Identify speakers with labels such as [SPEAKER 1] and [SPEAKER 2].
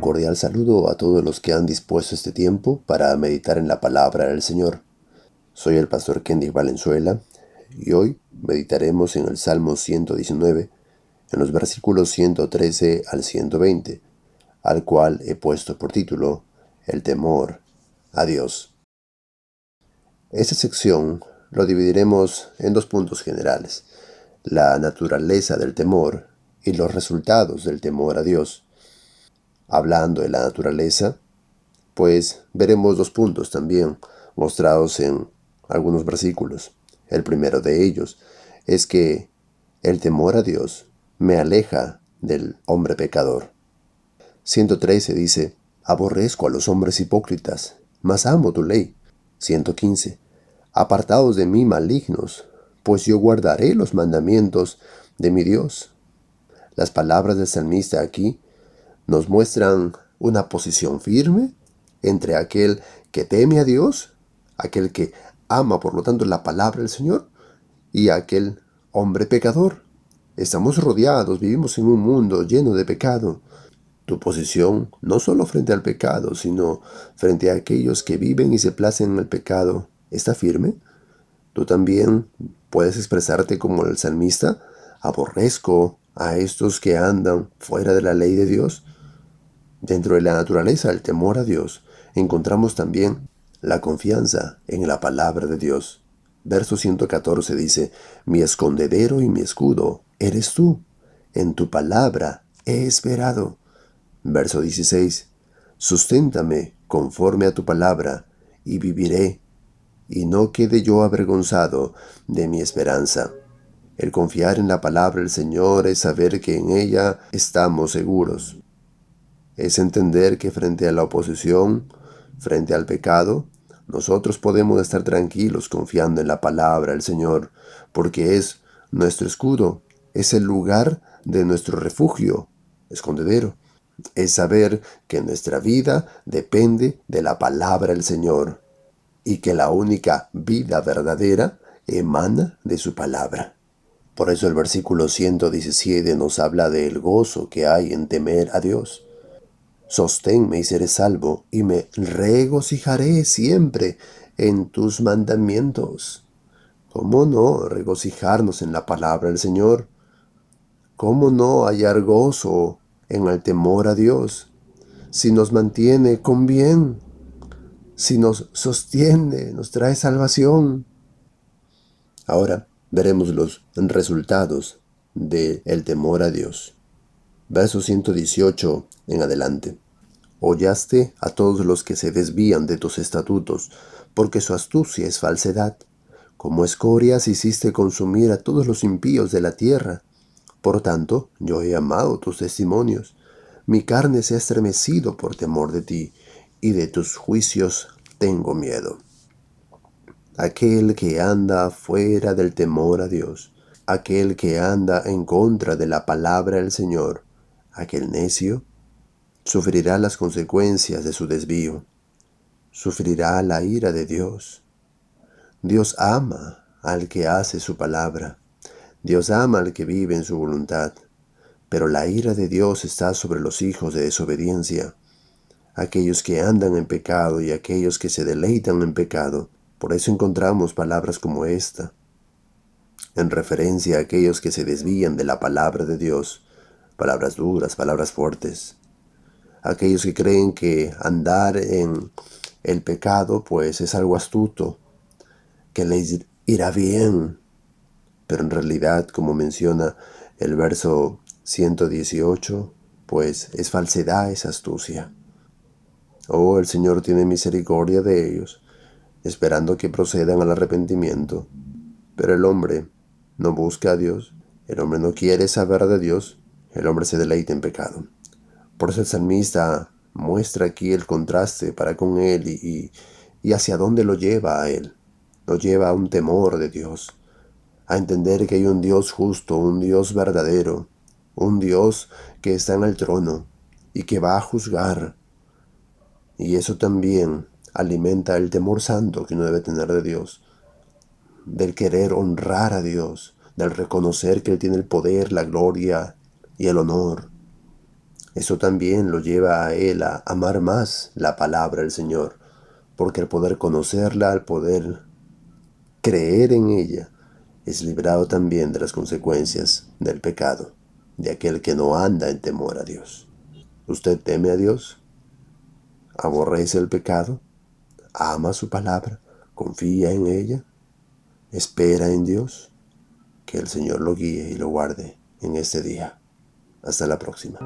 [SPEAKER 1] cordial saludo a todos los que han dispuesto este tiempo para meditar en la palabra del Señor. Soy el pastor Kendy Valenzuela y hoy meditaremos en el Salmo 119, en los versículos 113 al 120, al cual he puesto por título El temor a Dios. Esta sección lo dividiremos en dos puntos generales, la naturaleza del temor y los resultados del temor a Dios. Hablando de la naturaleza, pues veremos dos puntos también mostrados en algunos versículos. El primero de ellos es que el temor a Dios me aleja del hombre pecador. 113 dice, aborrezco a los hombres hipócritas, mas amo tu ley. 115, apartados de mí malignos, pues yo guardaré los mandamientos de mi Dios. Las palabras del salmista aquí nos muestran una posición firme entre aquel que teme a Dios, aquel que ama por lo tanto la palabra del Señor, y aquel hombre pecador. Estamos rodeados, vivimos en un mundo lleno de pecado. Tu posición, no solo frente al pecado, sino frente a aquellos que viven y se placen en el pecado, ¿está firme? Tú también puedes expresarte como el salmista, aborrezco a estos que andan fuera de la ley de Dios? Dentro de la naturaleza del temor a Dios encontramos también la confianza en la palabra de Dios. Verso 114 dice, Mi escondedero y mi escudo eres tú, en tu palabra he esperado. Verso 16, Susténtame conforme a tu palabra, y viviré, y no quede yo avergonzado de mi esperanza. El confiar en la palabra del Señor es saber que en ella estamos seguros. Es entender que frente a la oposición, frente al pecado, nosotros podemos estar tranquilos confiando en la palabra del Señor, porque es nuestro escudo, es el lugar de nuestro refugio, escondedero. Es saber que nuestra vida depende de la palabra del Señor y que la única vida verdadera emana de su palabra. Por eso el versículo 117 nos habla del gozo que hay en temer a Dios. Sosténme y seré salvo, y me regocijaré siempre en tus mandamientos. ¿Cómo no regocijarnos en la palabra del Señor? ¿Cómo no hallar gozo en el temor a Dios? Si nos mantiene con bien, si nos sostiene, nos trae salvación. Ahora, veremos los resultados del el temor a Dios. Verso 118 en adelante. Hollaste a todos los que se desvían de tus estatutos, porque su astucia es falsedad. Como escorias hiciste consumir a todos los impíos de la tierra. Por tanto, yo he amado tus testimonios. Mi carne se ha estremecido por temor de ti, y de tus juicios tengo miedo aquel que anda fuera del temor a Dios, aquel que anda en contra de la palabra del Señor, aquel necio, sufrirá las consecuencias de su desvío, sufrirá la ira de Dios. Dios ama al que hace su palabra, Dios ama al que vive en su voluntad, pero la ira de Dios está sobre los hijos de desobediencia, aquellos que andan en pecado y aquellos que se deleitan en pecado, por eso encontramos palabras como esta, en referencia a aquellos que se desvían de la palabra de Dios, palabras duras, palabras fuertes, aquellos que creen que andar en el pecado pues es algo astuto, que les irá bien, pero en realidad, como menciona el verso 118, pues es falsedad, es astucia. Oh, el Señor tiene misericordia de ellos, esperando que procedan al arrepentimiento. Pero el hombre no busca a Dios, el hombre no quiere saber de Dios, el hombre se deleita en pecado. Por eso el salmista muestra aquí el contraste para con él y, y hacia dónde lo lleva a él. Lo lleva a un temor de Dios, a entender que hay un Dios justo, un Dios verdadero, un Dios que está en el trono y que va a juzgar. Y eso también alimenta el temor santo que uno debe tener de Dios, del querer honrar a Dios, del reconocer que Él tiene el poder, la gloria y el honor. Eso también lo lleva a él a amar más la palabra del Señor, porque al poder conocerla, al poder creer en ella, es librado también de las consecuencias del pecado, de aquel que no anda en temor a Dios. ¿Usted teme a Dios? ¿Aborrece el pecado? ¿Ama su palabra? ¿Confía en ella? ¿Espera en Dios? Que el Señor lo guíe y lo guarde en este día. Hasta la próxima.